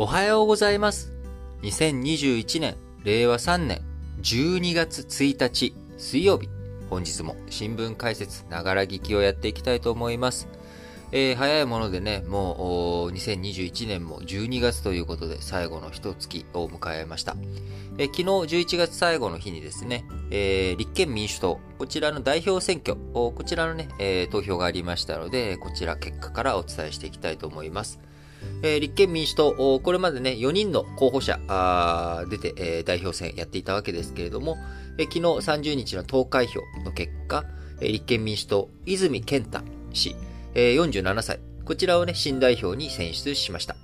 おはようございます。2021年、令和3年、12月1日、水曜日。本日も新聞解説、ながら聞きをやっていきたいと思います。えー早いものでね、もう2021年も12月ということで最後の一月を迎えました。えー昨日11月最後の日にですね、えー立憲民主党、こちらの代表選挙、こちらのね、えー投票がありましたので、こちら結果からお伝えしていきたいと思います。えー立憲民主党、これまでね、4人の候補者あ出て、えー代表選やっていたわけですけれども、えー昨日30日の投開票の結果、えー立憲民主党、泉健太氏、えー47歳、こちらをね、新代表に選出しました。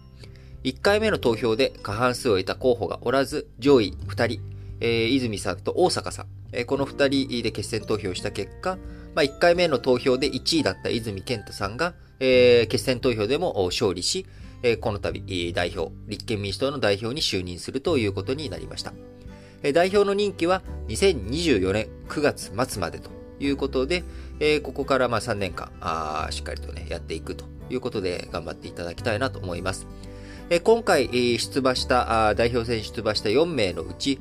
1回目の投票で過半数を得た候補がおらず、上位2人、えー泉さんと大阪さん、えーこの2人で決選投票した結果、まあ、1回目の投票で1位だった泉健太さんが、えー決選投票でも勝利し、この度、代表、立憲民主党の代表に就任するということになりました。代表の任期は2024年9月末までということで、ここからま3年間しっかりとね、やっていくということで頑張っていただきたいなと思います。今回、出馬した、代表選出馬した4名のうち、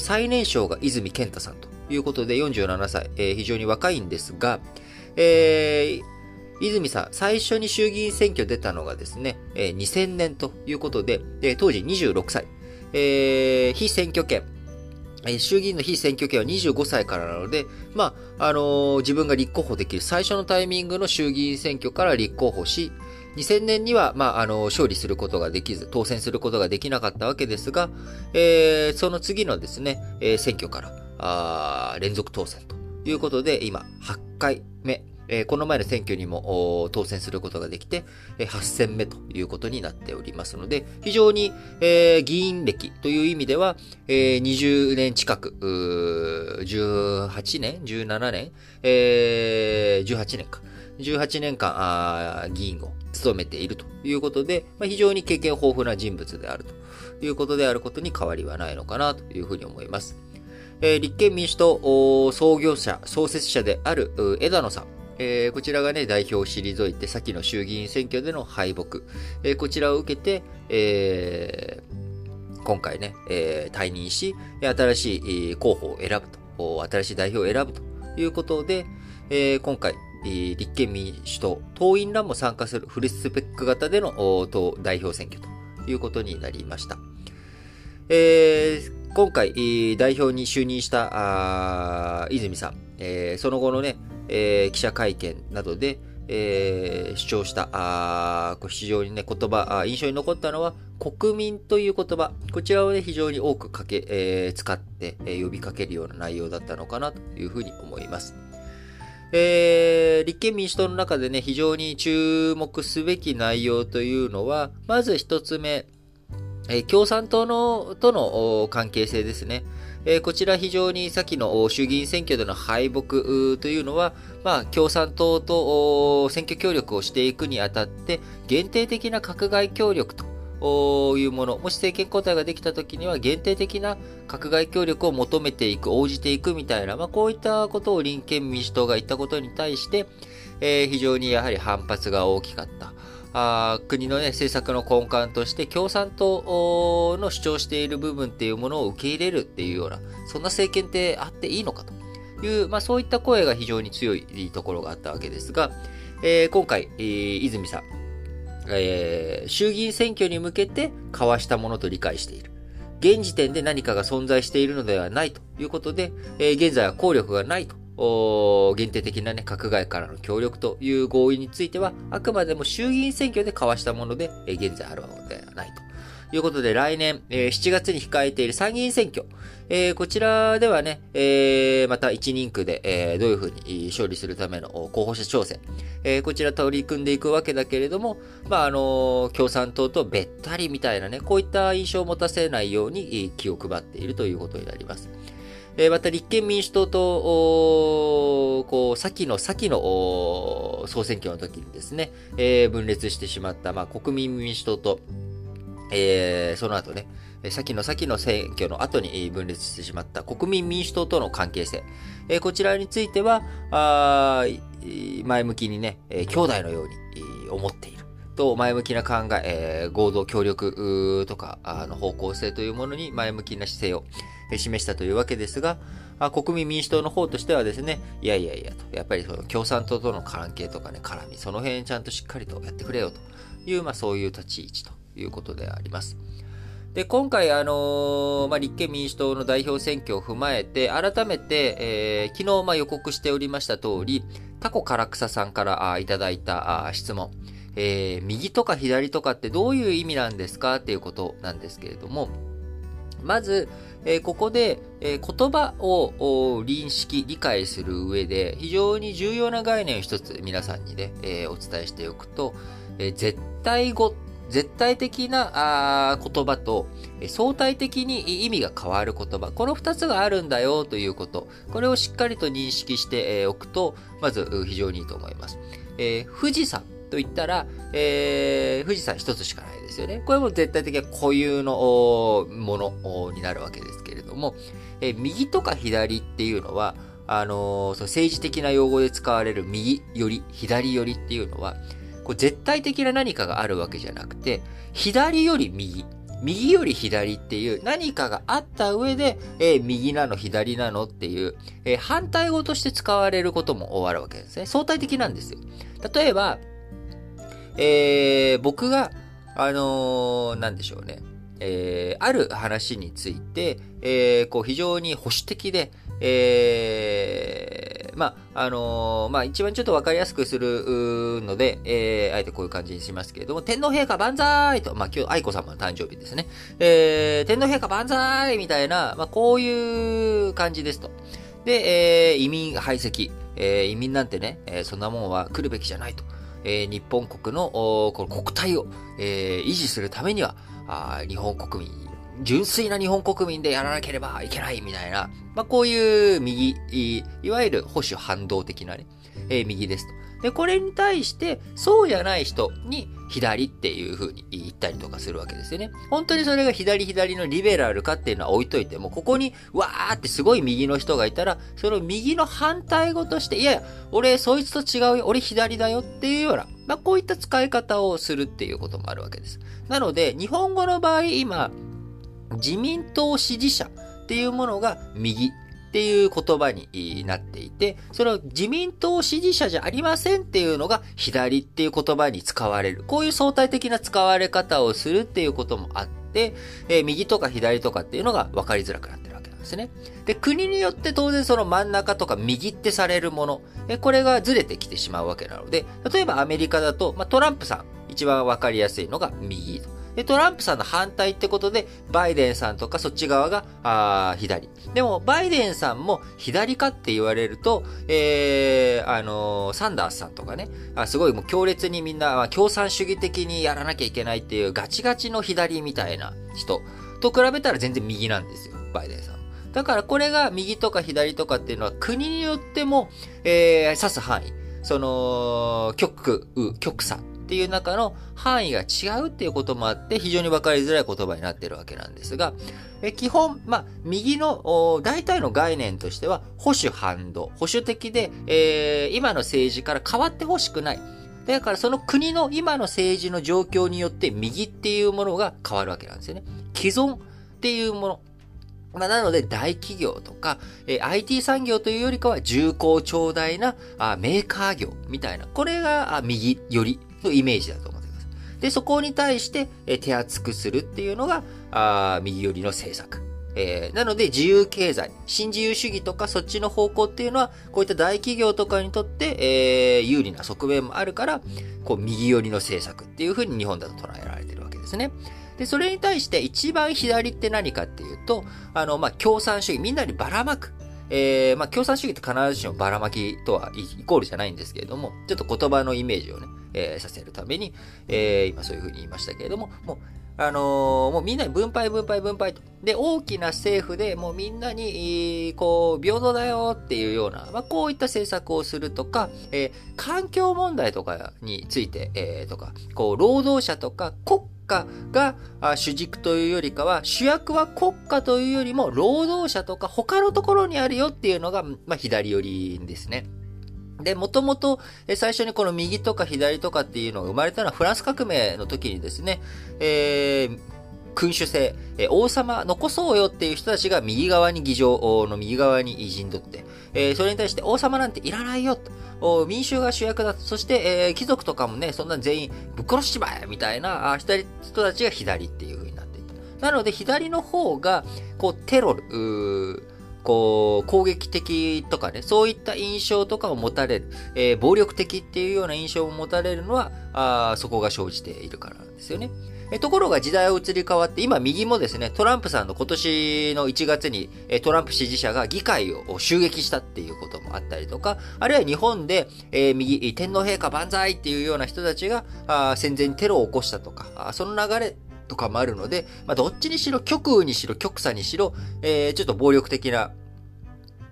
最年少が泉健太さんということで47歳、非常に若いんですが、えー泉さん、最初に衆議院選挙出たのがですね、えー2000年ということで、えー当時26歳、えー非選挙権、えー衆議院の非選挙権は25歳からなので、まあ、あのー自分が立候補できる。最初のタイミングの衆議院選挙から立候補し、2000年には、まあ、あの、勝利することができず、当選することができなかったわけですが、えーその次のですね、えー選挙から、あ連続当選ということで、今、8回目、えーこの前の選挙にも当選することができて、えー8戦目ということになっておりますので、非常に、えー議員歴という意味では、えー20年近く、18年 ?17 年えー ?18 年か。18年間議員を務めているということで、まあ、非常に経験豊富な人物であるということであることに変わりはないのかなというふうに思います。えー立憲民主党創業者、創設者である枝野さん。えーこちらがね、代表を退いて、先の衆議院選挙での敗北。えーこちらを受けて、えー今回ね、え退任し、新しい候補を選ぶと、新しい代表を選ぶということで、え今回、立憲民主党、党員らも参加するフルスペック型での党代表選挙ということになりました。え今回、代表に就任した泉さん、えその後のね、えー記者会見などで、えー主張した、あ非常にね、言葉あ、印象に残ったのは、国民という言葉、こちらをね、非常に多くかけ、えー使って、えー呼びかけるような内容だったのかなというふうに思います。えー立憲民主党の中でね、非常に注目すべき内容というのは、まず一つ目、えー共産党のとの関係性ですね。えこちら非常に先の衆議院選挙での敗北というのは、まあ、共産党と選挙協力をしていくにあたって、限定的な閣外協力とおいうもの、もし政権交代ができたときには限定的な閣外協力を求めていく、応じていくみたいな、まあ、こういったことを立憲民主党が言ったことに対して、えー非常にやはり反発が大きかった。あ国の、ね、政策の根幹として共産党の主張している部分っていうものを受け入れるっていうような、そんな政権ってあっていいのかという、まあ、そういった声が非常に強いところがあったわけですが、えー今回、えー泉さん、えー衆議院選挙に向けて交わしたものと理解している。現時点で何かが存在しているのではないということで、え現在は効力がないと。限定的なね、閣外からの協力という合意については、あくまでも衆議院選挙で交わしたもので、え現在あるものではないと。いうことで、来年、え7月に控えている参議院選挙、えーこちらではね、えーまた1人区で、えどういうふうに勝利するための候補者調整、えーこちら取り組んでいくわけだけれども、まあ、あの共産党とべったりみたいなね、こういった印象を持たせないように気を配っているということになります。えまた立憲民主党と、こう、先の先の総選挙の時にですね、え分裂してしまった、まあ、国民民主党と、えーその後ね、先の先の選挙の後に分裂してしまった国民民主党との関係性、えーこちらについては、あ前向きにね、兄弟のように思っている。と前向きな考え、えー、合同協力とか、の方向性というものに前向きな姿勢を示したというわけですが、国民民主党の方としてはですね、いやいやいやと、やっぱりその共産党との関係とかね、絡み、その辺ちゃんとしっかりとやってくれよという、まあそういう立ち位置ということであります。で、今回、あのー、まあ、立憲民主党の代表選挙を踏まえて、改めて、えー、昨日、まあ、予告しておりました通り、タコ唐草さんからあいただいたあ質問、えー、右とか左とかってどういう意味なんですか？っていうことなんですけれども、まず、え、ここで、え、言葉を認識、理解する上で非常に重要な概念を一つ皆さんにね、え、お伝えしておくと、え絶対語、絶対的なあ言葉と、え相対的に意味が変わる言葉、この二つがあるんだよということ、これをしっかりと認識しておくと、まず非常にいいと思います。え富士山。と言ったら、えー、富士山一つしかないですよね。これも絶対的な固有のものになるわけですけれども、えー、右とか左っていうのは、あのー、そ政治的な用語で使われる右より、左よりっていうのは、こ絶対的な何かがあるわけじゃなくて、左より右、右より左っていう何かがあった上で、えー、右なの、左なのっていう、えー、反対語として使われることも終わるわけですね。相対的なんですよ。例えば、えー、僕が、あのー、なんでしょうね。えー、ある話について、えー、こう非常に保守的で、えー、まあ、あのー、まあ、一番ちょっとわかりやすくするので、えー、あえてこういう感じにしますけれども、天皇陛下万歳と、まあ、今日、愛子様の誕生日ですね。えー、天皇陛下万歳みたいな、まあ、こういう感じですと。で、えー、移民排斥、えー、移民なんてね、えー、そんなもんは来るべきじゃないと。えー、日本国のこの国体を、えー、維持するためには、あ日本国民、純粋な日本国民でやらなければいけないみたいな、まあ、こういう右、いわゆる保守反動的なね、えー、右ですと。で、これに対して、そうじゃない人に左っていう風に言ったりとかするわけですよね。本当にそれが左左のリベラルかっていうのは置いといても、ここにわーってすごい右の人がいたら、その右の反対語として、いやいや、俺そいつと違うよ、俺左だよっていうような、まあこういった使い方をするっていうこともあるわけです。なので、日本語の場合今、自民党支持者っていうものが右っていう言葉になっていて、その自民党支持者じゃありませんっていうのが左っていう言葉に使われる。こういう相対的な使われ方をするっていうこともあって、えー、右とか左とかっていうのが分かりづらくなってるわけなんですね。で、国によって当然その真ん中とか右ってされるもの、えこれがずれてきてしまうわけなので、例えばアメリカだと、まあ、トランプさん、一番分かりやすいのが右と。で、トランプさんの反対ってことで、バイデンさんとかそっち側が、あ左。でも、バイデンさんも左かって言われると、えー、あのー、サンダースさんとかね、あすごいもう強烈にみんな、あ、共産主義的にやらなきゃいけないっていうガチガチの左みたいな人と比べたら全然右なんですよ、バイデンさん。だからこれが右とか左とかっていうのは国によっても、えー、指す範囲。その、極右、極左っていう中の範囲が違うっていうこともあって、非常に分かりづらい言葉になっているわけなんですが、え基本、まあ、右の大体の概念としては、保守反動、保守的で、えー、今の政治から変わってほしくない。だからその国の今の政治の状況によって右っていうものが変わるわけなんですよね。既存っていうもの。まあ、なので、大企業とか、えー、IT 産業というよりかは重厚長大なあメーカー業みたいな、これがあ右よりのイメージだと思ってください。で、そこに対して、え、手厚くするっていうのが、あ右寄りの政策。えー、なので、自由経済、新自由主義とかそっちの方向っていうのは、こういった大企業とかにとって、えー、有利な側面もあるから、こう、右寄りの政策っていうふうに日本だと捉えられてるわけですね。で、それに対して一番左って何かっていうと、あの、まあ、共産主義、みんなにばらまく。えー、まあ、共産主義って必ずしもばらまきとはイコールじゃないんですけれども、ちょっと言葉のイメージをね、えー、させるために、えー、今そういうふうに言いましたけれども、もう、あの、もうみんなに分配分配分配と。で、大きな政府でもうみんなに、こう、平等だよっていうような、まあ、こういった政策をするとか、え、環境問題とかについて、え、とか、こう、労働者とか国家が主軸というよりかは、主役は国家というよりも、労働者とか他のところにあるよっていうのが、まあ、左寄りですね。で、もともと、最初にこの右とか左とかっていうのが生まれたのはフランス革命の時にですね、えー、君主制、え王様残そうよっていう人たちが右側に議場の右側に偉人取って、え、それに対して王様なんていらないよと、民衆が主役だと、そして、え、貴族とかもね、そんな全員ぶっ殺しちまえみたいな人たちが左っていう風になっていた。なので、左の方が、こう、テロル、こう、攻撃的とかね、そういった印象とかを持たれる、えー、暴力的っていうような印象を持たれるのは、あそこが生じているからなんですよね。えところが時代を移り変わって、今右もですね、トランプさんの今年の1月に、えトランプ支持者が議会を襲撃したっていうこともあったりとか、あるいは日本で、えー、右、天皇陛下万歳っていうような人たちが、あ戦前にテロを起こしたとか、あその流れとかもあるので、まあ、どっちにしろ、極右にしろ、極左にしろ、えー、ちょっと暴力的な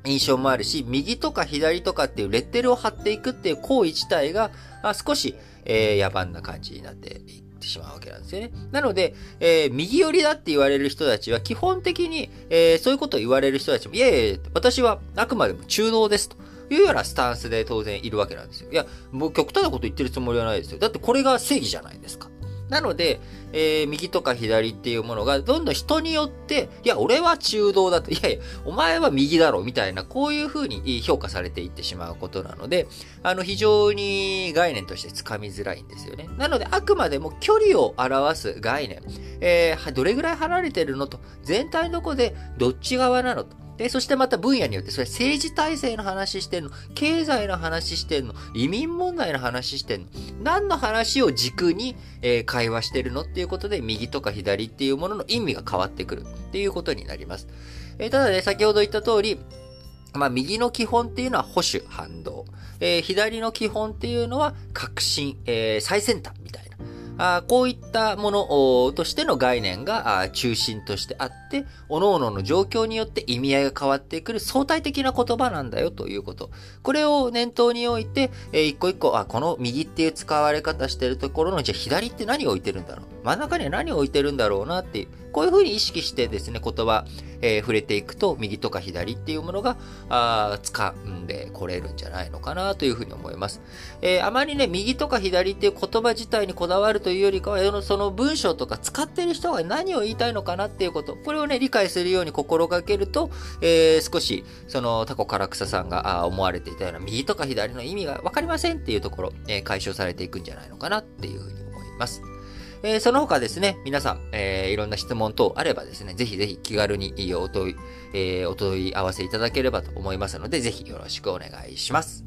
印象もあるし、右とか左とかっていうレッテルを貼っていくっていう行為自体が、あ少し、えー、野蛮な感じになっていってしまうわけなんですよね。なので、えー、右寄りだって言われる人たちは、基本的に、えー、そういうことを言われる人たちも、いやいや、私はあくまでも中道ですと。いうようなスタンスで当然いるわけなんですよ。いや、もう極端なこと言ってるつもりはないですよ。だってこれが正義じゃないですか。なので、えー、右とか左っていうものがどんどん人によって、いや、俺は中道だと、いやいや、お前は右だろ、みたいな、こういう風に評価されていってしまうことなので、あの、非常に概念としてつかみづらいんですよね。なので、あくまでも距離を表す概念、えー、どれぐらい離れてるのと、全体のとこでどっち側なのと、で、そしてまた分野によって、それ政治体制の話してんの、経済の話してんの、移民問題の話してんの、何の話を軸に、えー、会話してるのっていうことで、右とか左っていうものの意味が変わってくるっていうことになります。えー、ただね、先ほど言った通り、まあ、右の基本っていうのは保守、反動。えー、左の基本っていうのは革新、え、最先端みたいな。あこういったものとしての概念が中心としてあって、各々の状況によって意味合いが変わってくる相対的な言葉なんだよということ。これを念頭に置いて、えー、一個一個、あ、この右っていう使われ方してるところの、じゃあ左って何を置いてるんだろう真ん中には何を置いてるんだろうなっていう、こういうふうに意識してですね、言葉、えー、触れていくと、右とか左っていうものが、あ掴んでこれるんじゃないのかなというふうに思います。えー、あまりね、右とか左っていう言葉自体にこだわるというよりかは、その文章とか使ってる人が何を言いたいのかなっていうこと、これをね、理解するように心がけると、えー、少し、そのタコ唐草さんがあ思われていたような右とか左の意味がわかりませんっていうところ、え、解消されていくんじゃないのかなっていうふうに思います。えー、その他ですね、皆さん、えー、いろんな質問等あればですね、ぜひぜひ気軽にお問い、えー、お問い合わせいただければと思いますので、ぜひよろしくお願いします。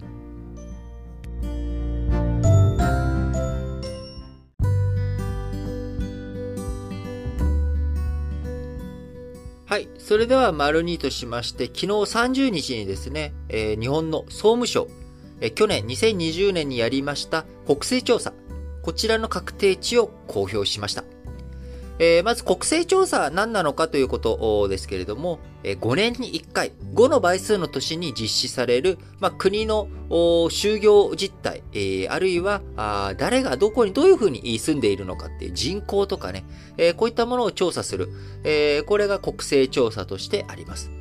はい。それでは、丸2としまして、昨日30日にですね、えー、日本の総務省、えー、去年2020年にやりました国勢調査、こちらの確定値を公表しました。えー、まず国勢調査は何なのかということですけれども、え、5年に1回、5の倍数の年に実施される、まあ、国の就業実態、えー、あるいは誰がどこにどういうふうに住んでいるのかっていう人口とかね、えー、こういったものを調査する、え、これが国勢調査としてあります。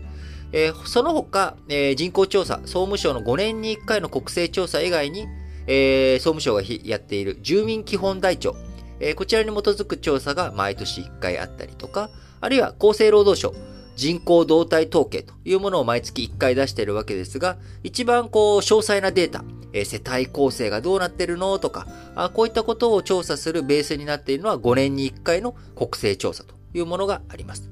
え、その他、え、人口調査、総務省の5年に1回の国勢調査以外に、えー、総務省がやっている住民基本台帳、えー、こちらに基づく調査が毎年1回あったりとか、あるいは厚生労働省、人口動態統計というものを毎月1回出しているわけですが、一番こう、詳細なデータ、えー、世帯構成がどうなってるのとかあ、こういったことを調査するベースになっているのは5年に1回の国勢調査というものがあります。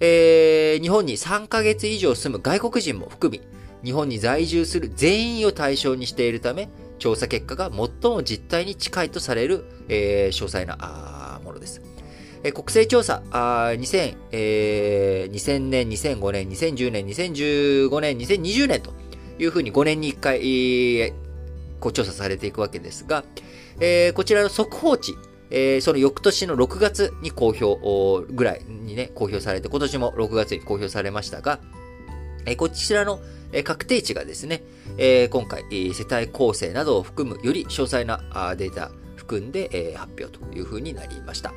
えー、日本に3ヶ月以上住む外国人も含み、日本に在住する全員を対象にしているため、調査結果が最も実態に近いとされる、えー、詳細なものです。えー、国勢調査あ2000、えー、2000年、2005年、2010年、2015年、2020年というふうに5年に1回、えー、こう調査されていくわけですが、えー、こちらの速報値、えー、その翌年の6月に公表ぐらいにね、公表されて、今年も6月に公表されましたが、えー、こちらのえ確定値がですね、え今回、世帯構成などを含むより詳細なデータ含んで、え発表というふうになりました。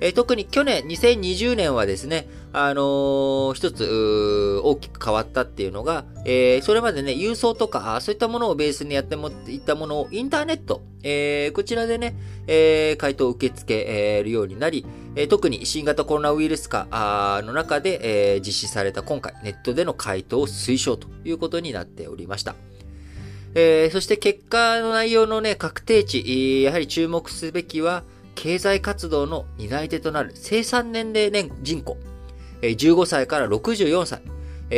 えー、特に去年、2020年はですね、あのー、一つ、大きく変わったっていうのが、えー、それまでね、郵送とか、そういったものをベースにやってもいったものをインターネット、えー、こちらでね、えー、回答を受け付けるようになり、え、特に新型コロナウイルス化の中で、え、実施された今回、ネットでの回答を推奨ということになっておりました。え、そして結果の内容のね、確定値、やはり注目すべきは、経済活動の担い手となる生産年齢年人口、えー、15歳から64歳、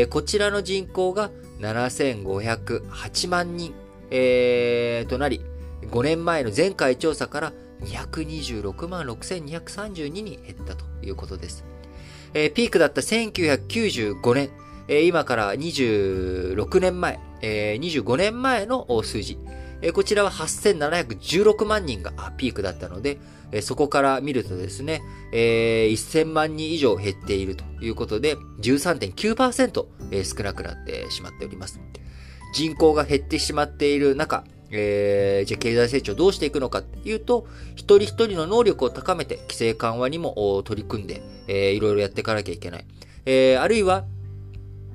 こちらの人口が7508万人、えー、となり、5年前の前回調査から226万6232に減ったということです。えー、ピークだった1995年、えー、今から26年前、えー、25年前の数字。こちらは8716万人がピークだったので、そこから見るとですね、えー、1000万人以上減っているということで、13.9%、え、少なくなってしまっております。人口が減ってしまっている中、えー、じゃあ経済成長どうしていくのかっていうと、一人一人の能力を高めて規制緩和にも取り組んで、えー、いろいろやっていかなきゃいけない。えー、あるいは、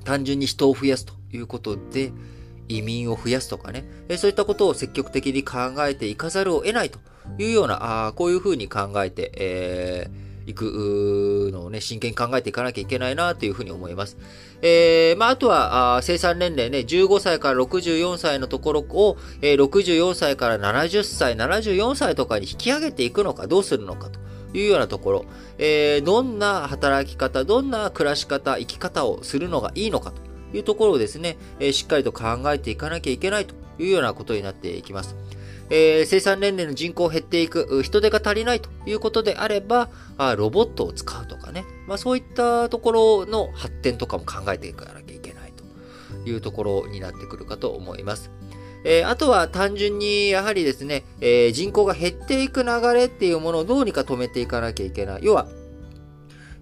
単純に人を増やすということで、移民を増やすとかね、そういったことを積極的に考えていかざるを得ないというような、あこういうふうに考えて、えー、いくのをね、真剣に考えていかなきゃいけないなというふうに思います。えー、まあ、あとは、あ生産年齢ね、15歳から64歳のところを、えー、64歳から70歳、74歳とかに引き上げていくのか、どうするのかというようなところ、えー、どんな働き方、どんな暮らし方、生き方をするのがいいのかと。いうところをですね、え、しっかりと考えていかなきゃいけないというようなことになっていきます。えー、生産年齢の人口減っていく、人手が足りないということであれば、あロボットを使うとかね、まあ、そういったところの発展とかも考えていかなきゃいけないというところになってくるかと思います。えー、あとは単純にやはりですね、えー、人口が減っていく流れっていうものをどうにか止めていかなきゃいけない。要は、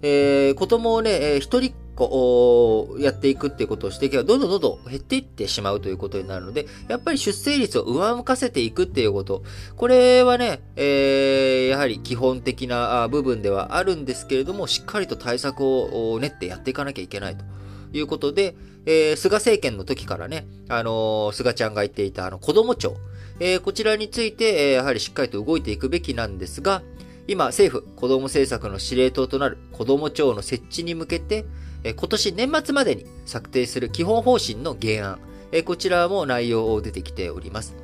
えー、子供をね、えー、一人っ子やっていくっていうことをしていけば、どんどんどんどん減っていってしまうということになるので、やっぱり出生率を上向かせていくっていうこと。これはね、えー、やはり基本的な部分ではあるんですけれども、しっかりと対策を練ってやっていかなきゃいけないと。いうことで、えー、菅政権の時からね、あのー、菅ちゃんが言っていたあの子供庁、えー、こちらについて、えー、やはりしっかりと動いていくべきなんですが、今、政府、子供政策の司令塔となる子供庁の設置に向けて、今年年末までに策定する基本方針の原案、こちらも内容を出てきております。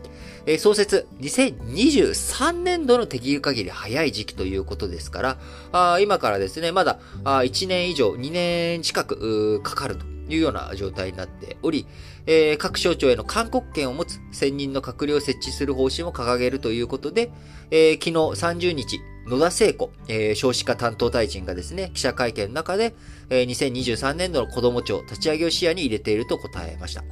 創設2023年度のできる限り早い時期ということですから、今からですね、まだ1年以上、2年近くかかるというような状態になっており、各省庁への勧告権を持つ専任の閣僚を設置する方針を掲げるということで、昨日30日、野田聖子、えー、少子化担当大臣がですね、記者会見の中で、えー、2023年度の子ども庁立ち上げを視野に入れていると答えました。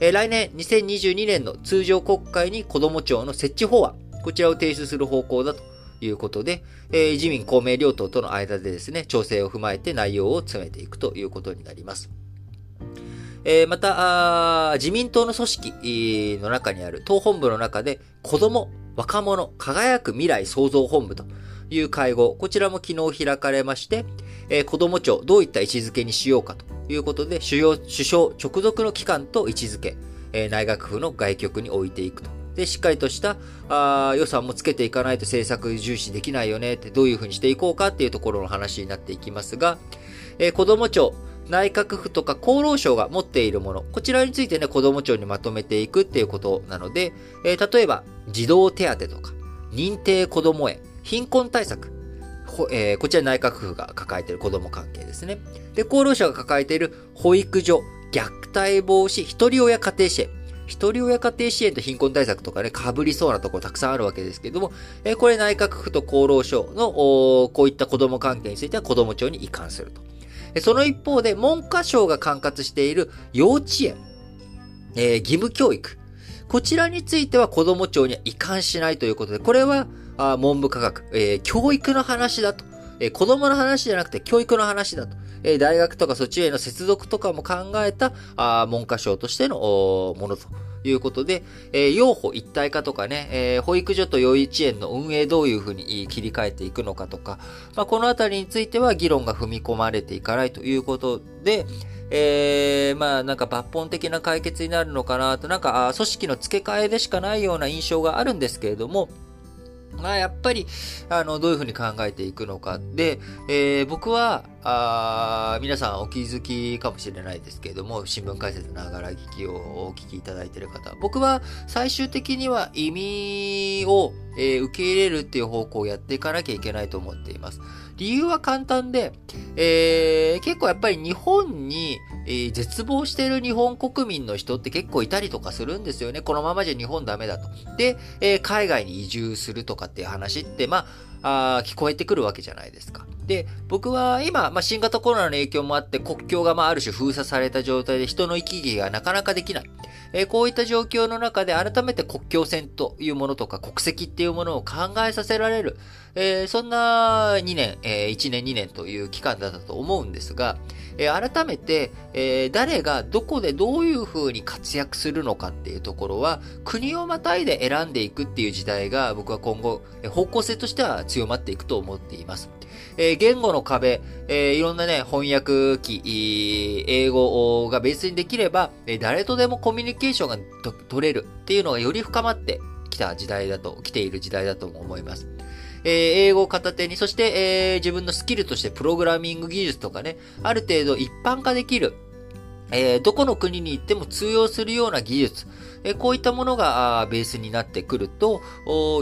えー、来年2022年の通常国会に子ども庁の設置法案、こちらを提出する方向だということで、えー、自民公明両党との間でですね、調整を踏まえて内容を詰めていくということになります。えー、また自民党の組織の中にある党本部の中で、子供、若者、輝く未来創造本部という会合、こちらも昨日開かれまして、えー、子供庁どういった位置づけにしようかということで、主要、首相直属の機関と位置づけ、えー、内閣府の外局に置いていくと。で、しっかりとしたあ予算もつけていかないと政策重視できないよねって、どういうふうにしていこうかっていうところの話になっていきますが、えー、子供庁、内閣府とか厚労省が持っているもの、こちらについてね、子供庁にまとめていくっていうことなので、えー、例えば、児童手当とか、認定子供園、貧困対策、えー、こちら内閣府が抱えている子供関係ですね。で、厚労省が抱えている保育所、虐待防止、一人親家庭支援。一人親家庭支援と貧困対策とかね、被りそうなところたくさんあるわけですけれども、えー、これ内閣府と厚労省の、こういった子供関係については子供庁に移管すると。その一方で、文科省が管轄している幼稚園、えー、義務教育。こちらについては子供庁には移管しないということで、これは、あ文部科学、えー、教育の話だと。えー、子供の話じゃなくて教育の話だと。えー、大学とかそっちへの接続とかも考えた、あ文科省としてのものということで、えー、養護一体化とかね、えー、保育所と幼稚園の運営どういうふうに切り替えていくのかとか、まあ、このあたりについては議論が踏み込まれていかないということで、えー、まあなんか抜本的な解決になるのかなと、なんか組織の付け替えでしかないような印象があるんですけれども、まあやっぱり、あの、どういうふうに考えていくのか。で、えー、僕は、あ皆さんお気づきかもしれないですけれども、新聞解説ながら聞きをお聞きいただいている方、僕は最終的には意味を、えー、受け入れるっていう方向をやっていかなきゃいけないと思っています。理由は簡単で、えー、結構やっぱり日本に、えー、絶望している日本国民の人って結構いたりとかするんですよね。このままじゃ日本ダメだと。で、えー、海外に移住するとかっていう話って、まあ、あ聞こえてくるわけじゃないですか。で、僕は今、まあ、新型コロナの影響もあって国境がまあある種封鎖された状態で人の行き来がなかなかできない。えー、こういった状況の中で改めて国境線というものとか国籍っていうものを考えさせられる、えー、そんな2年、えー、1年2年という期間だったと思うんですが、えー、改めて、え、誰がどこでどういう風に活躍するのかっていうところは、国をまたいで選んでいくっていう時代が僕は今後、方向性としては強まっていくと思っています。え、言語の壁、え、いろんなね、翻訳機、英語がベースにできれば、え、誰とでもコミュニケーションが取れるっていうのがより深まってきた時代だと、来ている時代だと思います。えー、英語を片手に、そして、えー、自分のスキルとしてプログラミング技術とかね、ある程度一般化できる、えー、どこの国に行っても通用するような技術、えー、こういったものがベースになってくると、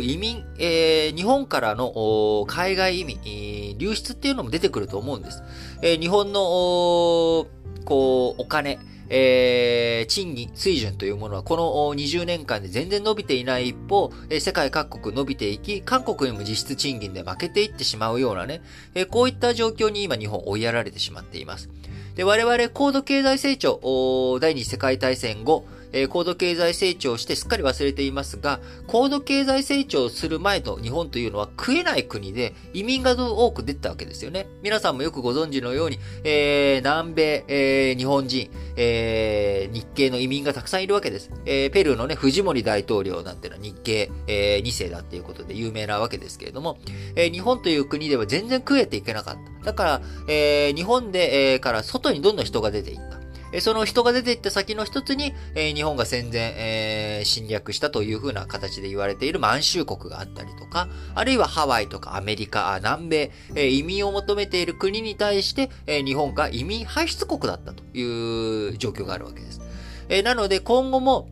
移民、えー、日本からの海外移民、流出っていうのも出てくると思うんです。え日本のこうお金、えー、賃金水準というものはこの20年間で全然伸びていない一方、え、世界各国伸びていき、韓国にも実質賃金で負けていってしまうようなね、え、こういった状況に今日本追いやられてしまっています。で、我々高度経済成長、第二次世界大戦後、えー、高度経済成長してすっかり忘れていますが、高度経済成長する前の日本というのは食えない国で移民が多く出たわけですよね。皆さんもよくご存知のように、えー、南米、えー、日本人、えー、日系の移民がたくさんいるわけです。えー、ペルーのね、藤森大統領なんてのは日系、えー、2世だっていうことで有名なわけですけれども、えー、日本という国では全然食えていけなかった。だから、えー、日本で、えー、から外にどんどん人が出ていった。その人が出ていった先の一つに、え日本が戦前、え、侵略したというふうな形で言われている満州国があったりとか、あるいはハワイとかアメリカ、南米、え移民を求めている国に対して、え日本が移民排出国だったという状況があるわけです。えなので今後も、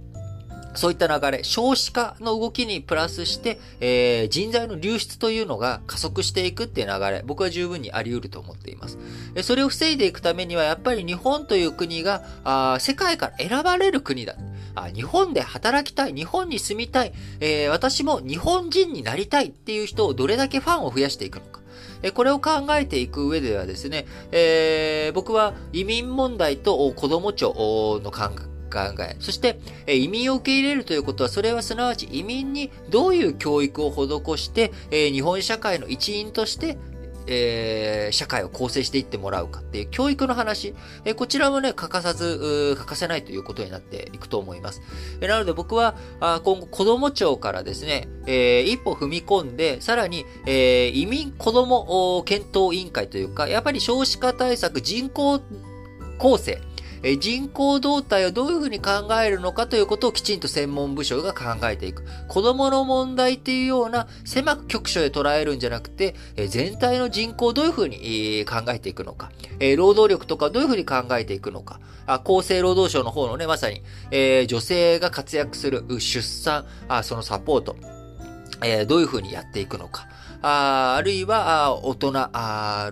そういった流れ、少子化の動きにプラスして、えー、人材の流出というのが加速していくっていう流れ、僕は十分にあり得ると思っています。それを防いでいくためには、やっぱり日本という国が、あ世界から選ばれる国だ。あ日本で働きたい、日本に住みたい、えー、私も日本人になりたいっていう人をどれだけファンを増やしていくのか。これを考えていく上ではですね、えー、僕は移民問題と子供庁の考考え、そして、え移民を受け入れるということは、それはすなわち移民にどういう教育を施して、え日本社会の一員として、えー、社会を構成していってもらうかっていう教育の話、えー、こちらもね、欠かさず、欠かせないということになっていくと思います。えー、なので僕は、あ今後子供庁からですね、えー、一歩踏み込んで、さらに、えー、移民子供検討委員会というか、やっぱり少子化対策、人口構成、え人口動態をどういうふうに考えるのかということをきちんと専門部署が考えていく。子供の問題っていうような狭く局所で捉えるんじゃなくて、え全体の人口をどういうふうに、考えていくのか、え労働力とかどういうふうに考えていくのか、あ厚生労働省の方のね、まさに、え女性が活躍する出産、あそのサポート、えどういうふうにやっていくのか、ああるいは、大人、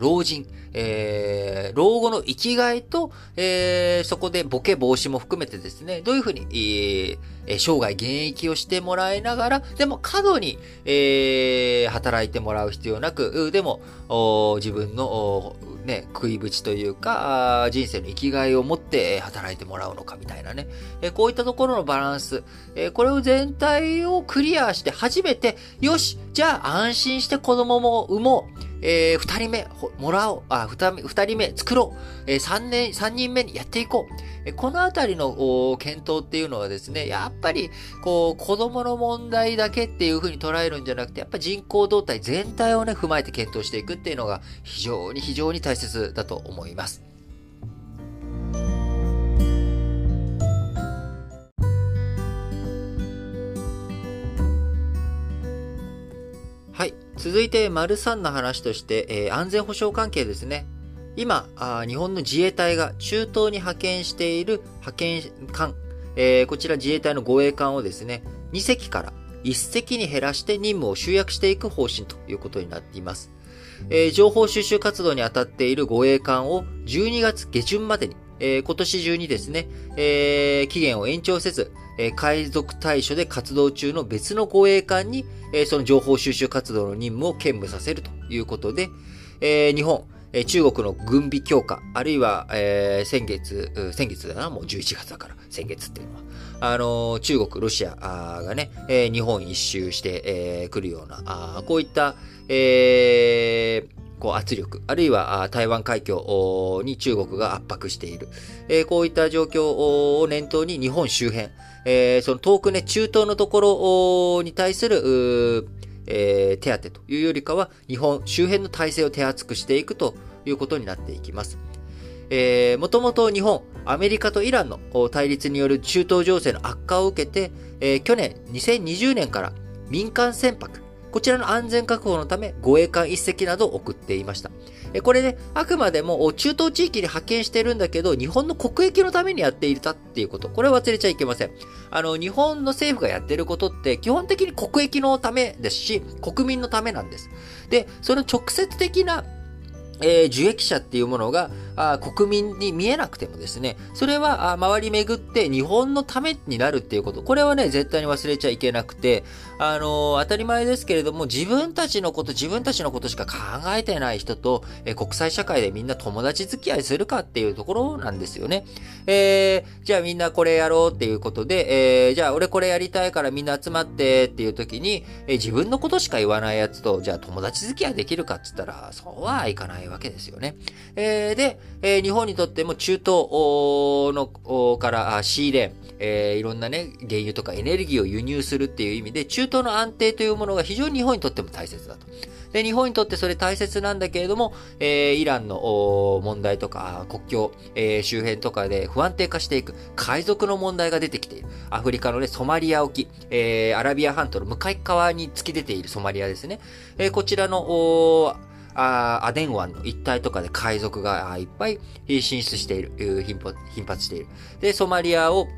老人、えー、老後の生きがいと、えー、そこでボケ防止も含めてですね、どういうふうに、えー、生涯現役をしてもらいながら、でも過度に、えー、働いてもらう必要なく、でも、自分の、ね、食い口というか、人生の生きがいを持って働いてもらうのかみたいなね。こういったところのバランス、これを全体をクリアして初めて、よし、じゃあ安心して子供も産もう。えー、二人目、もらおう、あ、二人目、作ろう、えー、三年、三人目にやっていこう。えー、このあたりの検討っていうのはですね、やっぱり、こう、子供の問題だけっていうふうに捉えるんじゃなくて、やっぱ人口動態全体をね、踏まえて検討していくっていうのが非常に非常に大切だと思います。続いて、丸3の話として、えー、安全保障関係ですね。今あ、日本の自衛隊が中東に派遣している派遣艦、えー、こちら自衛隊の護衛艦をですね、2隻から1隻に減らして任務を集約していく方針ということになっています。えー、情報収集活動に当たっている護衛艦を12月下旬までに、えー、今年中にですね、えー、期限を延長せず、え海賊対処で活動中の別の護衛艦に、えその情報収集活動の任務を兼務させるということで、え日本、え中国の軍備強化、あるいは、え先月、先月だな、もう11月だから、先月っていうのは。あの中国、ロシアがね、え日本一周してえー、来るような、あこういった、えー、こう圧力、あるいは台湾海峡に中国が圧迫している。えこういった状況を念頭に日本周辺、えその遠くね、中東のところに対する、え手当というよりかは、日本周辺の体制を手厚くしていくということになっていきます。えー、もともと日本、アメリカとイランの対立による中東情勢の悪化を受けて、えー、去年2020年から民間船舶、こちらの安全確保のため護衛艦一隻などを送っていました。これね、あくまでも中東地域に派遣してるんだけど、日本の国益のためにやっていたっていうこと。これは忘れちゃいけません。あの、日本の政府がやってることって基本的に国益のためですし、国民のためなんです。で、その直接的なえー、受益者っていうものがあ国民に見えなくてもですね、それはあ周り巡って日本のためになるっていうこと、これはね、絶対に忘れちゃいけなくて、あのー、当たり前ですけれども、自分たちのこと、自分たちのことしか考えてない人と、え、国際社会でみんな友達付き合いするかっていうところなんですよね。えー、じゃあみんなこれやろうっていうことで、えー、じゃあ俺これやりたいからみんな集まってっていう時に、え、自分のことしか言わないやつと、じゃあ友達付き合いできるかって言ったら、そうはいかないわけですよね。えー、で、えー、日本にとっても中東のから仕入れ、えー、いろんなね、原油とかエネルギーを輸入するっていう意味で、中東の安定というものが非常に日本にとっても大切だと。で、日本にとってそれ大切なんだけれども、えー、イランの問題とか、国境、えー、周辺とかで不安定化していく、海賊の問題が出てきている。アフリカのね、ソマリア沖、えー、アラビア半島の向かい側に突き出ているソマリアですね。えー、こちらの、あアデン湾の一帯とかで海賊がいっぱい進出している、頻発している。で、ソマリアを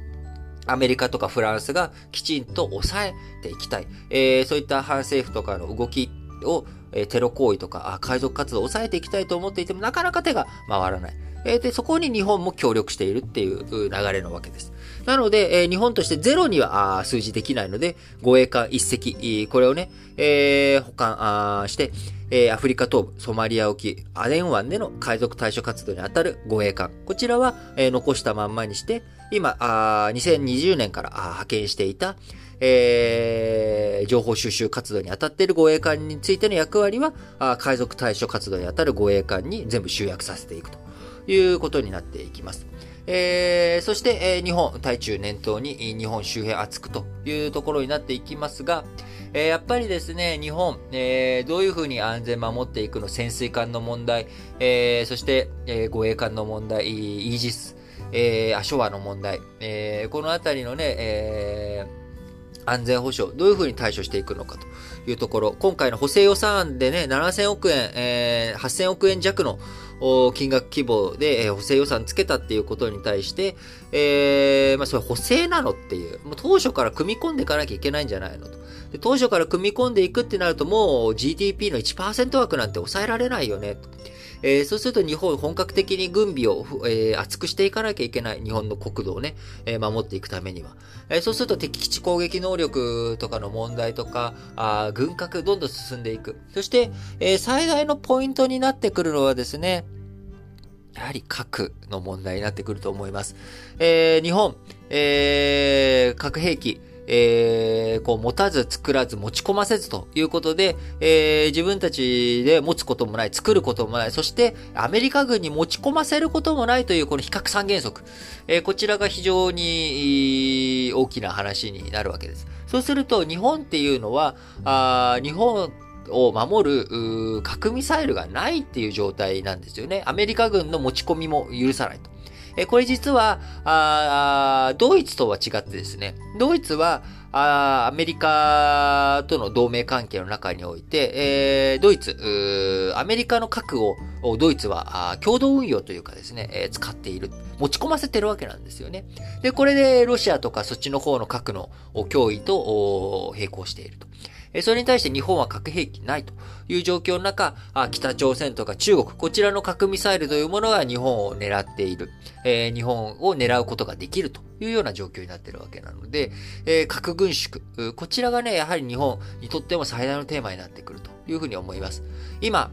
アメリカとかフランスがきちんと抑えていきたい。えー、そういった反政府とかの動きを、えー、テロ行為とか海賊活動を抑えていきたいと思っていてもなかなか手が回らない。えー、で、そこに日本も協力しているっていう流れのわけです。なので、えー、日本としてゼロには数字できないので、護衛艦一隻、これをね、えー、保管して、えー、アフリカ東部、ソマリア沖、アデン湾での海賊対処活動にあたる護衛艦。こちらは、えー、残したまんまにして、今、あ2020年から派遣していた、えー、情報収集活動に当たっている護衛艦についての役割は、あ海賊対処活動に当たる護衛艦に全部集約させていくということになっていきます。えー、そして、えー、日本、対中念頭に日本周辺厚くというところになっていきますが、えー、やっぱりですね、日本、えー、どういうふうに安全守っていくの潜水艦の問題、えー、そして、え、護衛艦の問題、イージス、え、アショワの問題、え、このあたりのね、え、安全保障、どういうふうに対処していくのかというところ、今回の補正予算案でね、7000億円、えー、8000億円弱の金額規模で、え、補正予算つけたっていうことに対して、えー、まあ、それ補正なのっていう、もう当初から組み込んでいかなきゃいけないんじゃないのと。で当初から組み込んでいくってなるともう GDP の1%枠なんて抑えられないよね。えー、そうすると日本本格的に軍備を、えー、厚くしていかなきゃいけない。日本の国土をね、えー、守っていくためには。え、そうすると敵基地攻撃能力とかの問題とか、あ軍拡どんどん進んでいく。そして、え、最大のポイントになってくるのはですね、やはり核の問題になってくると思います。え、日本、え、核兵器、えー、こう、持たず作らず持ち込ませずということで、えー、自分たちで持つこともない、作ることもない、そしてアメリカ軍に持ち込ませることもないというこの非核三原則。えー、こちらが非常に大きな話になるわけです。そうすると、日本っていうのは、あ日本を守る核ミサイルがないっていう状態なんですよね。アメリカ軍の持ち込みも許さないと。えこれ実はあ、ドイツとは違ってですね、ドイツは、あアメリカとの同盟関係の中において、えー、ドイツ、アメリカの核をドイツは共同運用というかですね、えー、使っている。持ち込ませてるわけなんですよね。で、これでロシアとかそっちの方の核の脅威と並行していると。それに対して日本は核兵器ないという状況の中、北朝鮮とか中国、こちらの核ミサイルというものが日本を狙っている、え日本を狙うことができるというような状況になっているわけなので、え核軍縮、こちらがね、やはり日本にとっても最大のテーマになってくるというふうに思います。今、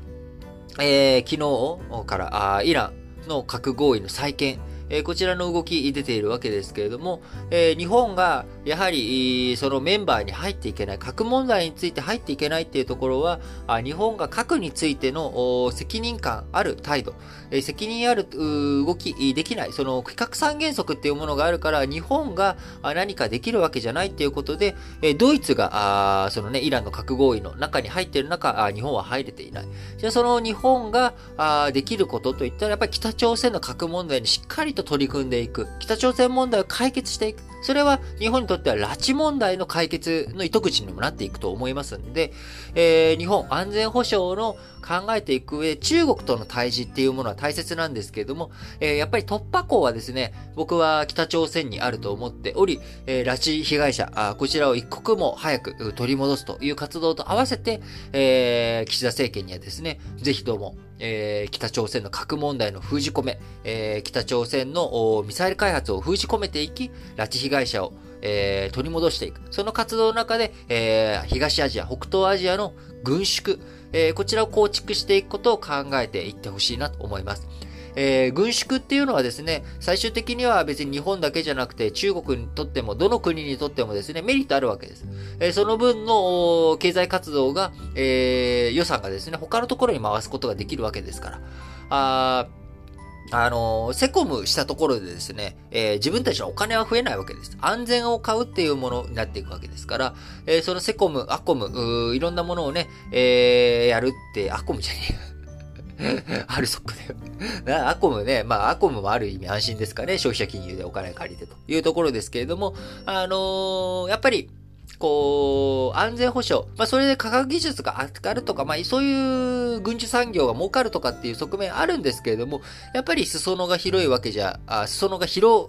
えー、昨日からあイランの核合意の再建、え、こちらの動き出ているわけですけれども、え、日本がやはりそのメンバーに入っていけない、核問題について入っていけないっていうところは、あ日本が核についての責任感ある態度、え、責任ある動きできない、その非核三原則っていうものがあるから、日本が何かできるわけじゃないっていうことで、えドイツがあそのね、イランの核合意の中に入っている中、あ日本は入れていない。じゃあその日本があできることといったら、やっぱり北朝鮮の核問題にしっかりと取り組んでいく。北朝鮮問題を解決していく。それは日本にとっては拉致問題の解決の糸口にもなっていくと思いますんで、えー、日本安全保障の考えていく上、中国との対峙っていうものは大切なんですけれども、えー、やっぱり突破口はですね、僕は北朝鮮にあると思っており、えー、拉致被害者あ、こちらを一刻も早く取り戻すという活動と合わせて、えー、岸田政権にはですね、ぜひどうも、えー、北朝鮮の核問題の封じ込め、えー、北朝鮮のミサイル開発を封じ込めていき、拉致被害者を、えー、取り戻していく。その活動の中で、えー、東アジア、北東アジアの軍縮、えー、こちらを構築していくことを考えていってほしいなと思います。えー、軍縮っていうのはですね、最終的には別に日本だけじゃなくて中国にとっても、どの国にとってもですね、メリットあるわけです。えー、その分の経済活動が、えー、予算がですね、他のところに回すことができるわけですから。ああの、セコムしたところでですね、えー、自分たちのお金は増えないわけです。安全を買うっていうものになっていくわけですから、えー、そのセコム、アコム、いろんなものをね、えー、やるって、アコムじゃねえ アルソックだよ。アコムね、まあ、アコムもある意味安心ですかね。消費者金融でお金借りてというところですけれども、あのー、やっぱり、こう、安全保障。まあ、それで科学技術が上がるとか、まあ、そういう軍需産業が儲かるとかっていう側面あるんですけれども、やっぱり裾野が広いわけじゃ、あ裾野が広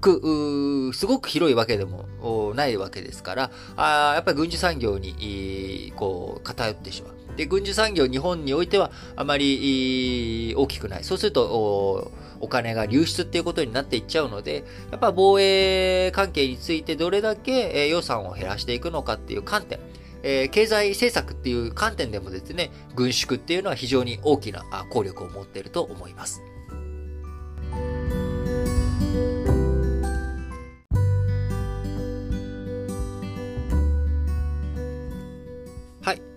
く、すごく広いわけでもないわけですから、あやっぱり軍需産業に、こう、偏ってしまう。で、軍需産業日本においてはあまり大きくない。そうすると、お金が流出っていうことになっていっちゃうので、やっぱ防衛関係についてどれだけ予算を減らしていくのかっていう観点、えー、経済政策っていう観点でもですね、軍縮っていうのは非常に大きな効力を持っていると思います。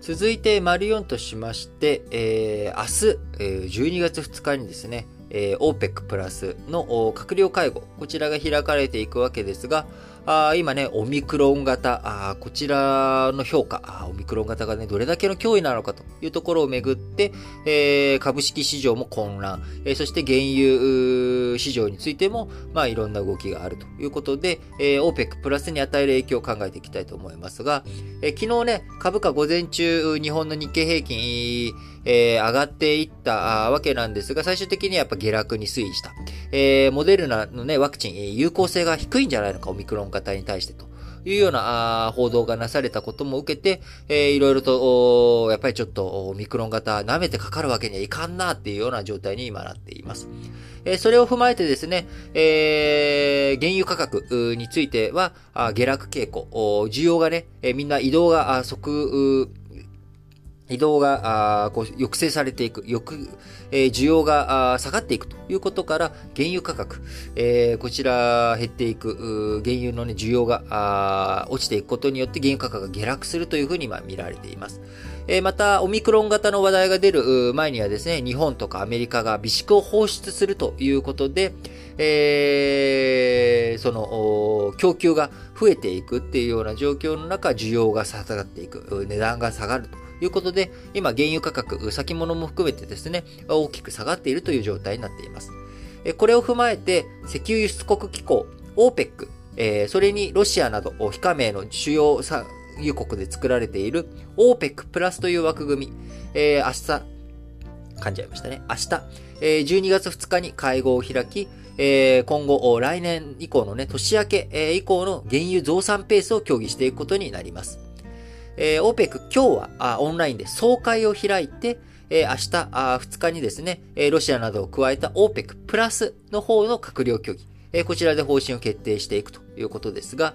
続いて、丸4としまして、えー、明日、12月2日にですね、えー、OPEC プラスの閣僚会合、こちらが開かれていくわけですが、あ今ね、オミクロン型、あこちらの評価あ、オミクロン型がね、どれだけの脅威なのかというところをめぐって、えー、株式市場も混乱、えー、そして原油市場についても、まあ、いろんな動きがあるということで、えー、OPEC プラスに与える影響を考えていきたいと思いますが、えー、昨日ね、株価午前中、日本の日経平均、えー、上がっていったわけなんですが、最終的にはやっぱ下落に推移した。えー、モデルナのね、ワクチン、有効性が低いんじゃないのか、オミクロン型に対してと。いうような報道がなされたことも受けて、えー、いろいろと、やっぱりちょっとオミクロン型舐めてかかるわけにはいかんなっていうような状態に今なっています。えー、それを踏まえてですね、えー、原油価格については、下落傾向、需要がね、みんな移動が即、移動が、こう抑制されていく、抑え、需要が下がっていくということから、原油価格、え、こちら減っていく、原油の、ね、需要が落ちていくことによって原油価格が下落するというふうにま見られています。え、また、オミクロン型の話題が出る前にはですね、日本とかアメリカが備蓄を放出するということで、え、その、供給が増えていくっていうような状況の中、需要が下がっていく、値段が下がるということで、今、原油価格、先物も含めてですね、大きく下がっているという状態になっています。これを踏まえて、石油輸出国機構、OPEC、え、それにロシアなど非加盟の主要産油国で作られている OPEC プラスという枠組み、えー、明日、噛んじゃいましたね。明日、えー、12月2日に会合を開き、え、今後、来年以降のね、年明け、以降の原油増産ペースを協議していくことになります。えー、OPEC 今日はあオンラインで総会を開いて、えー、明日2日にですね、え、ロシアなどを加えた OPEC プラスの方の閣僚協議、え、こちらで方針を決定していくということですが、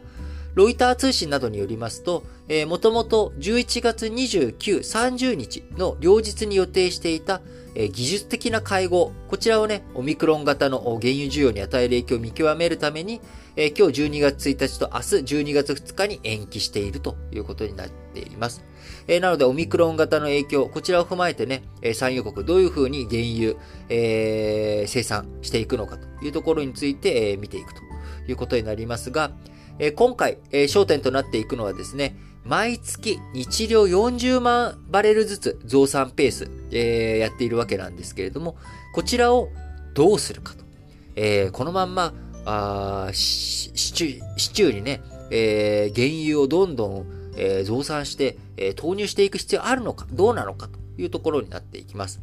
ロイター通信などによりますと、えー、もともと11月29、30日の両日に予定していた、え、技術的な会合、こちらをね、オミクロン型の原油需要に与える影響を見極めるために、え、今日12月1日と明日12月2日に延期しているということになっています。え、なので、オミクロン型の影響、こちらを踏まえてね、え、産油国どういうふうに原油、えー、生産していくのかというところについて、え、見ていくということになりますが、え今回、え焦点となっていくのはですね、毎月日量40万バレルずつ増産ペース、えー、やっているわけなんですけれども、こちらをどうするかと。えー、このまんま、あシチュシチューにね、えー、原油をどんどん、えー、増産して、えー、投入していく必要あるのか、どうなのかというところになっていきます。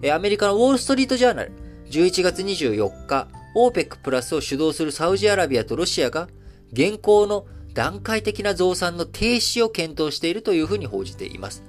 えー、アメリカのウォールストリートジャーナル、11月24日、OPEC プラスを主導するサウジアラビアとロシアが現行の段階的な増産の停止を検討しているというふうに報じています。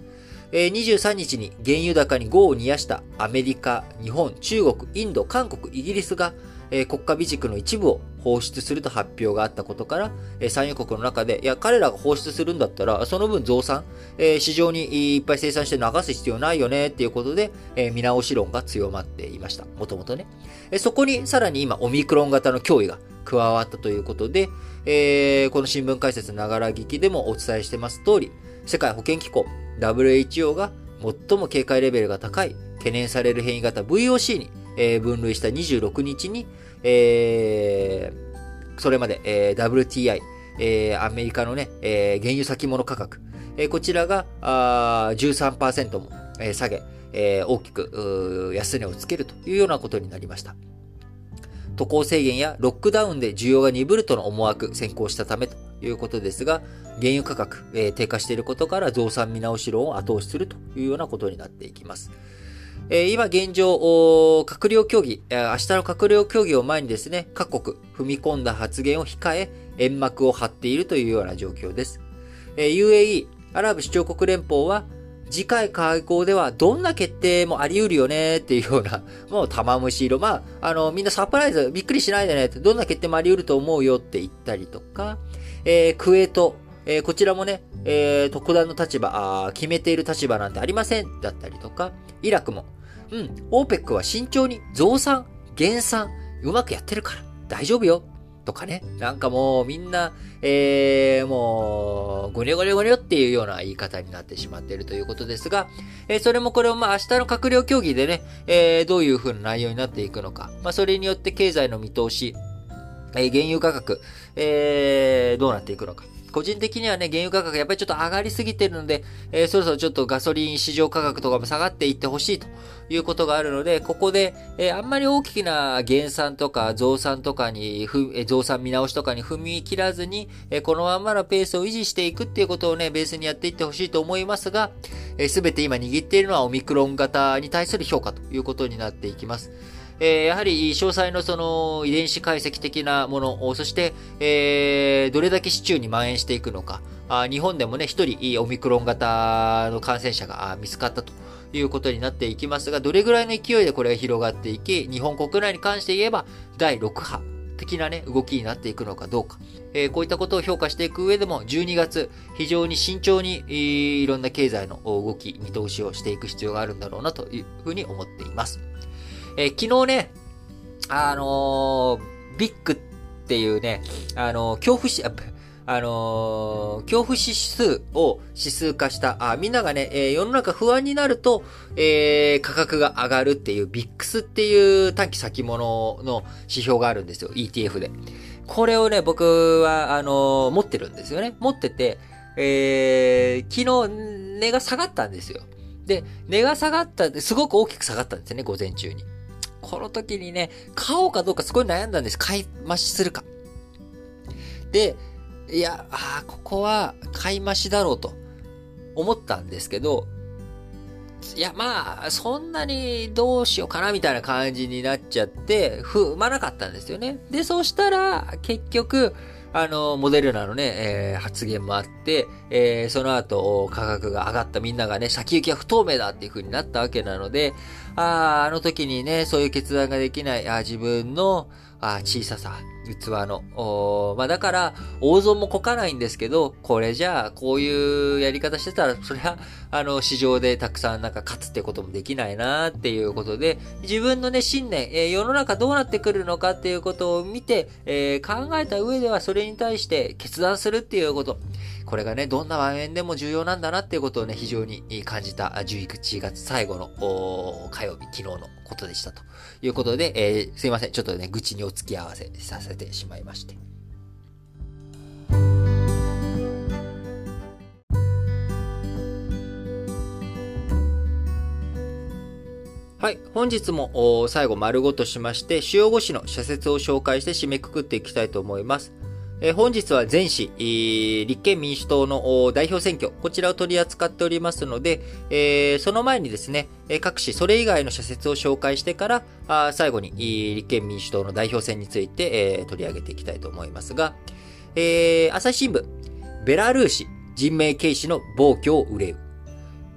23日に原油高に業を煮やしたアメリカ、日本、中国、インド、韓国、イギリスがえ国家備蓄の一部を放出すると発表があったことから、え産油国の中で、いや、彼らが放出するんだったら、その分増産、え市場にいっぱい生産して流す必要ないよねっていうことで、え見直し論が強まっていました。もともとね。えそこにさらに今、オミクロン型の脅威が加わったということで、えー、この新聞解説ながら聞きでもお伝えしてます通り、世界保健機構 WHO が最も警戒レベルが高い懸念される変異型 VOC に、えー、分類した26日に、えー、それまで、えー、WTI、えー、アメリカのね、えー、原油先物価格、えー、こちらがあ13%も、えー、下げ、えー、大きく安値をつけるというようなことになりました。渡航制限やロックダウンで需要が鈍るとの思惑先行したためということですが、原油価格、えー、低下していることから増産見直し論を後押しするというようなことになっていきます。え、今現状、閣僚協議、明日の閣僚協議を前にですね、各国踏み込んだ発言を控え、煙幕を張っているというような状況です。え、UAE、アラブ首長国連邦は、次回会合ではどんな決定もあり得るよねっていうような、もう玉虫色。まあ、あの、みんなサプライズ、びっくりしないでね、どんな決定もあり得ると思うよって言ったりとか、えー、クエート、えー、こちらもね、えー、特段の立場あ、決めている立場なんてありませんだったりとか、イラクも、うん、OPEC は慎重に増産、減産、うまくやってるから大丈夫よとかね。なんかもうみんな、えー、もう、ゴニョゴニョゴニョっていうような言い方になってしまっているということですが、えー、それもこれをまあ明日の閣僚協議でね、えー、どういう風な内容になっていくのか。まあそれによって経済の見通し、えー、原油価格、えー、どうなっていくのか。個人的にはね、原油価格やっぱりちょっと上がりすぎてるので、えー、そろそろちょっとガソリン市場価格とかも下がっていってほしいということがあるので、ここで、えー、あんまり大きな減産とか増産とかに、ふ、増産見直しとかに踏み切らずに、えー、このまんまのペースを維持していくっていうことをね、ベースにやっていってほしいと思いますが、す、え、べ、て今握っているのはオミクロン型に対する評価ということになっていきます。えー、やはり詳細のその遺伝子解析的なもの、そして、えー、どれだけ市中に蔓延していくのか、あ日本でもね、一人オミクロン型の感染者が見つかったということになっていきますが、どれぐらいの勢いでこれが広がっていき、日本国内に関して言えば、第6波、的なね、動きになっていくのかどうか。えー、こういったことを評価していく上でも、12月、非常に慎重に、いろんな経済の動き、見通しをしていく必要があるんだろうなというふうに思っています。えー、昨日ね、あのー、ビッグっていうね、あのー、恐怖し、あの、恐怖指数を指数化した、あみんながね、え、世の中不安になると、え、価格が上がるっていう、ビックスっていう短期先物の指標があるんですよ、ETF で。これをね、僕は、あの持ってるんですよね。持ってて、え昨日、値が下がったんですよ。で、値が下がった、すごく大きく下がったんですよね、午前中に。この時にね、買おうかどうかすごい悩んだんです。買い増しするか。で、いや、ああ、ここは買い増しだろうと思ったんですけど、いや、まあ、そんなにどうしようかなみたいな感じになっちゃって、踏まなかったんですよね。で、そしたら、結局、あの、モデルナのね、えー、発言もあって、えー、その後、価格が上がったみんながね、先行きは不透明だっていう風になったわけなので、ああ、あの時にね、そういう決断ができない、あ自分の、あ小ささ、器の。おまあだから、大損もこかないんですけど、これじゃあ、こういうやり方してたら、それは、あの、市場でたくさんなんか勝つってこともできないなっていうことで、自分のね、信念、えー、世の中どうなってくるのかっていうことを見て、えー、考えた上ではそれに対して決断するっていうこと。これがね、どんな場面でも重要なんだなっていうことをね、非常に感じた11月最後の火曜日、昨日のことでしたということで、えー、すいません。ちょっとね、愚痴にお付き合わせさせてしまいまして。はい。本日も最後丸ごとしまして、主要語詞の社説を紹介して締めくくっていきたいと思います。本日は前市、立憲民主党の代表選挙、こちらを取り扱っておりますので、その前にですね、各市それ以外の社説を紹介してから、最後に立憲民主党の代表選について、取り上げていきたいと思いますが、朝日新聞、ベラルーシ人命軽視の暴挙を憂う。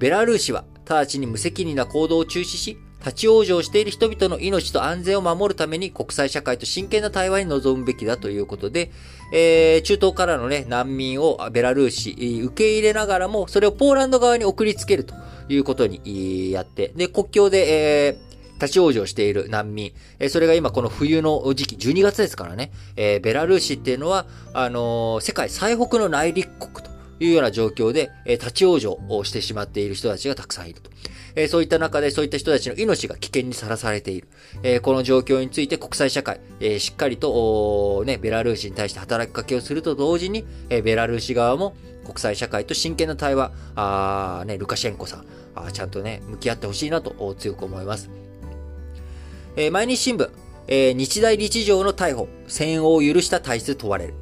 ベラルーシは直ちに無責任な行動を中止し、立ち往生している人々の命と安全を守るために国際社会と真剣な対話に臨むべきだということで、えー、中東からのね、難民をベラルーシ、受け入れながらも、それをポーランド側に送りつけるということにやって、で、国境で、えー立ち往生している難民。えそれが今この冬の時期、12月ですからね。えー、ベラルーシっていうのは、あのー、世界最北の内陸国というような状況で、えー、立ち往生をしてしまっている人たちがたくさんいると。えそういった中でそういった人たちの命が危険にさらされている。えこの状況について国際社会、えしっかりと、ね、ベラルーシに対して働きかけをすると同時に、えベラルーシ側も国際社会と真剣な対話、あね、ルカシェンコさん、あちゃんとね、向き合ってほしいなと強く思います。え毎日新聞、え日大理事長の逮捕、戦応を許した体質問われる。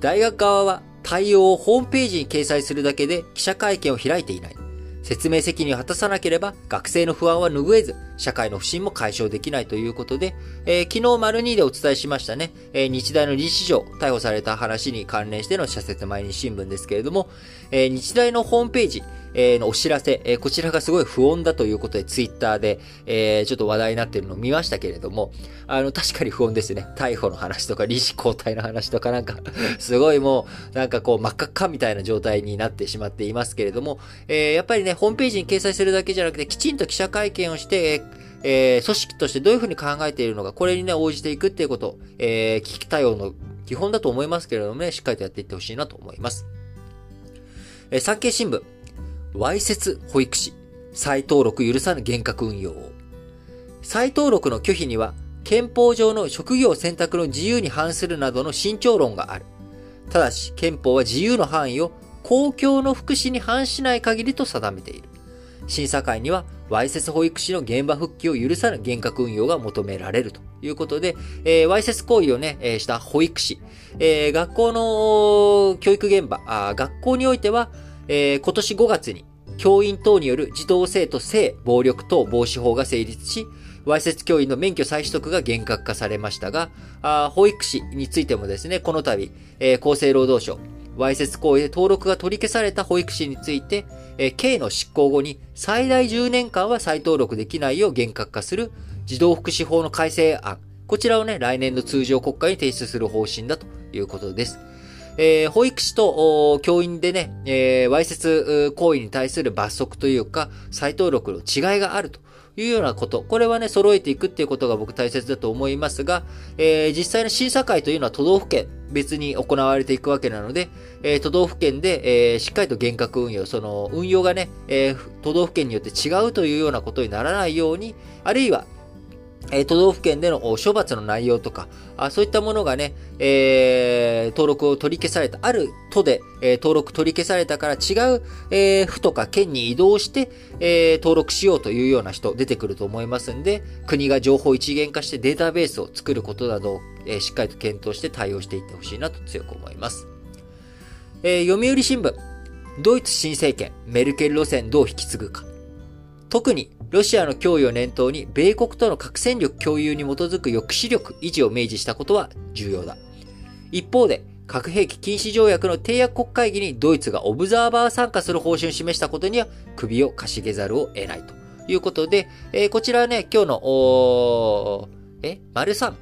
大学側は対応をホームページに掲載するだけで記者会見を開いていない。説明責任を果たさなければ学生の不安は拭えず、社会の不信も解消できないということで、えー、昨日丸2でお伝えしましたね、えー、日大の理事長、逮捕された話に関連しての社説毎日新聞ですけれども、えー、日大のホームページ、えのお知らせ、えこちらがすごい不穏だということでツイッターで、えちょっと話題になっているのを見ましたけれども、あの、確かに不穏ですね。逮捕の話とか、理事交代の話とかなんか すごいもう、なんかこう、真っ赤っかみたいな状態になってしまっていますけれども、えやっぱりね、ホームページに掲載するだけじゃなくて、きちんと記者会見をして、えー、組織としてどういうふうに考えているのか、これにね、応じていくっていうこと、えー、危機対応の基本だと思いますけれどもね、しっかりとやっていってほしいなと思います。えー、産経新聞、わいせつ保育士、再登録許さぬ厳格運用を。再登録の拒否には、憲法上の職業選択の自由に反するなどの慎重論がある。ただし、憲法は自由の範囲を公共の福祉に反しない限りと定めている。審査会には、わいせつ保育士の現場復帰を許さぬ厳格運用が求められるということで、えー、わいせつ行為をね、えー、した保育士、えー、学校の教育現場、あ学校においては、えー、今年5月に教員等による児童生徒性暴力等防止法が成立し、わいせつ教員の免許再取得が厳格化されましたが、あ保育士についてもですね、この度、えー、厚生労働省、わいせつ行為で登録が取り消された保育士について、えー、刑の執行後に最大10年間は再登録できないよう厳格化する児童福祉法の改正案、こちらをね、来年の通常国会に提出する方針だということです。えー、保育士と教員でね、えー、わいせつ行為に対する罰則というか、再登録の違いがあるというようなこと。これはね、揃えていくっていうことが僕大切だと思いますが、えー、実際の審査会というのは都道府県別に行われていくわけなので、えー、都道府県で、えー、しっかりと厳格運用、その運用がね、え、都道府県によって違うというようなことにならないように、あるいは、え都道府県での処罰の内容とか、あそういったものがね、えー、登録を取り消された、ある都で、えー、登録取り消されたから違う、えー、府とか県に移動して、え登録しようというような人出てくると思いますんで、国が情報一元化してデータベースを作ることなどを、えしっかりと検討して対応していってほしいなと強く思います。え読売新聞、ドイツ新政権、メルケル路線どう引き継ぐか。特にロシアの脅威を念頭に、米国との核戦力共有に基づく抑止力維持を明示したことは重要だ。一方で、核兵器禁止条約の締約国会議にドイツがオブザーバー参加する方針を示したことには首をかしげざるを得ないということで、えー、こちらはね、今日の、おえ、丸3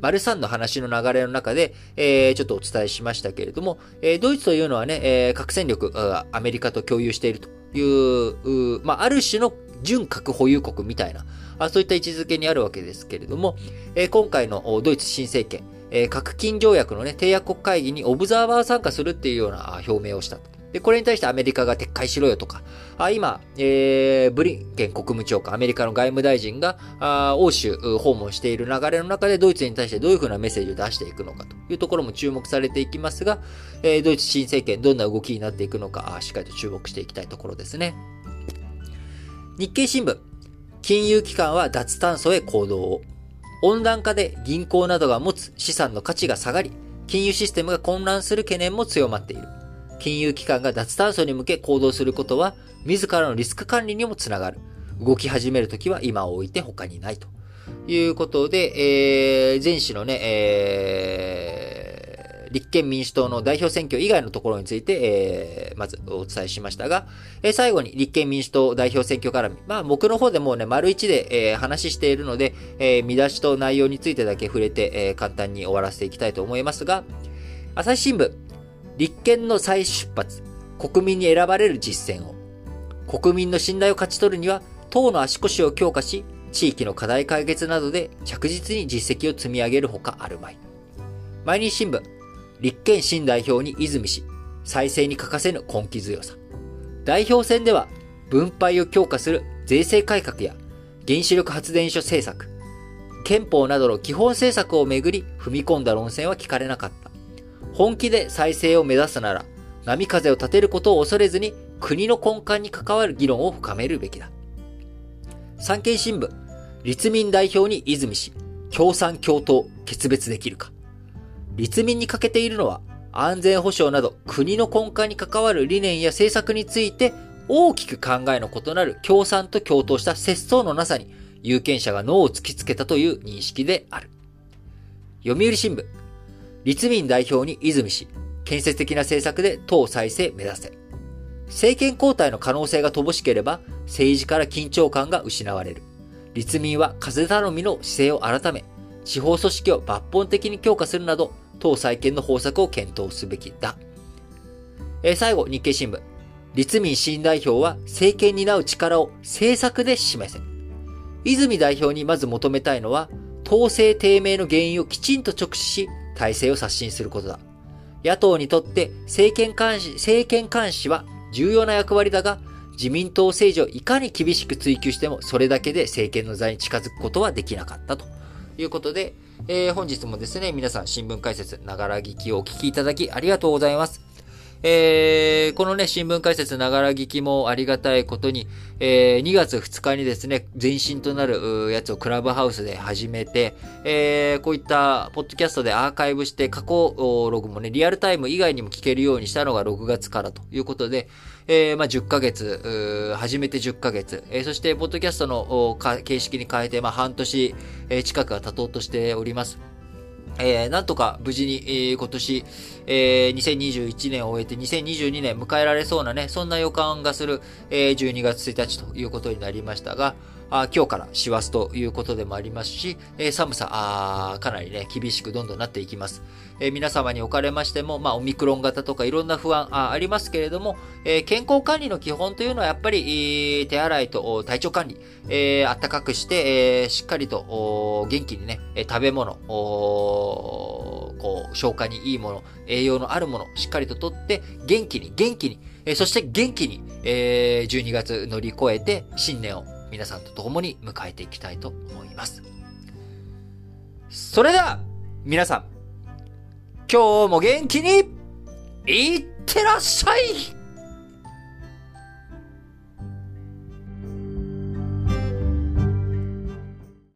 丸3の話の流れの中で、えー、ちょっとお伝えしましたけれども、えー、ドイツというのはね、え、核戦力、アメリカと共有しているという、うまあ、ある種の準核保有国みたいな、あそういった位置づけにあるわけですけれども、え、今回のドイツ新政権、え、核禁条約のね、締約国会議にオブザーバー参加するっていうような表明をしたと。で、これに対してアメリカが撤回しろよとか、あ今、えー、ブリンケン国務長官、アメリカの外務大臣が、あ欧州訪問している流れの中でドイツに対してどういうふうなメッセージを出していくのかというところも注目されていきますが、えー、ドイツ新政権どんな動きになっていくのか、あしっかりと注目していきたいところですね。日経新聞、金融機関は脱炭素へ行動を。温暖化で銀行などが持つ資産の価値が下がり、金融システムが混乱する懸念も強まっている。金融機関が脱炭素に向け行動することは、自らのリスク管理にもつながる。動き始めるときは今を置いて他にないということで、えー、前氏のね、えー立憲民主党の代表選挙以外のところについて、えー、まずお伝えしましたが、えー、最後に立憲民主党代表選挙絡み。まあ僕の方でもうね、丸一で、えー、話しているので、えー、見出しと内容についてだけ触れて、えー、簡単に終わらせていきたいと思いますが、朝日新聞、立憲の再出発、国民に選ばれる実践を。国民の信頼を勝ち取るには、党の足腰を強化し、地域の課題解決などで着実に実績を積み上げるほかあるまい。毎日新聞、立憲新代表に泉氏、再生に欠かせぬ根気強さ。代表選では、分配を強化する税制改革や原子力発電所政策、憲法などの基本政策をめぐり踏み込んだ論戦は聞かれなかった。本気で再生を目指すなら、波風を立てることを恐れずに国の根幹に関わる議論を深めるべきだ。産経新聞、立民代表に泉氏、共産共闘、決別できるか。立民に欠けているのは、安全保障など国の根幹に関わる理念や政策について大きく考えの異なる共産と共闘した節操のなさに有権者が脳を突きつけたという認識である。読売新聞、立民代表に泉氏、建設的な政策で党再生目指せ。政権交代の可能性が乏しければ政治から緊張感が失われる。立民は風頼みの姿勢を改め、地方組織を抜本的に強化するなど、党再建の方策を検討すべきだ。えー、最後、日経新聞。立民新代表は政権に担う力を政策で示せ。泉代表にまず求めたいのは、統制低迷の原因をきちんと直視し、体制を刷新することだ。野党にとって政権監視、政権監視は重要な役割だが、自民党政治をいかに厳しく追求しても、それだけで政権の座に近づくことはできなかったということで、えー、本日もですね、皆さん新聞解説、ながら聞きをお聞きいただきありがとうございます。えー、このね、新聞解説ながら聞きもありがたいことに、えー、2月2日にですね、前身となるやつをクラブハウスで始めて、えー、こういったポッドキャストでアーカイブして過去ログもね、リアルタイム以外にも聞けるようにしたのが6月からということで、えー、まあ、10ヶ月、初めて10ヶ月、えー、そして、ポッドキャストの形式に変えて、まあ、半年、えー、近くが経とうとしております。えー、なんとか無事に、えー、今年、えー、2021年を終えて2022年迎えられそうなね、そんな予感がする、えー、12月1日ということになりましたが、あ今日から師走ということでもありますし、え、寒さあ、かなりね、厳しくどんどんなっていきます。え、皆様におかれましても、まあ、オミクロン型とかいろんな不安あありますけれども、え、健康管理の基本というのはやっぱり、手洗いと体調管理、えー、暖かくして、え、しっかりと元気にね、食べ物、こう、消化にいいもの、栄養のあるもの、しっかりととって、元気に、元気に、え、そして元気に、え、12月乗り越えて、新年を皆さんと共に迎えていきたいと思います。それでは、皆さん、今日も元気に、いってらっしゃい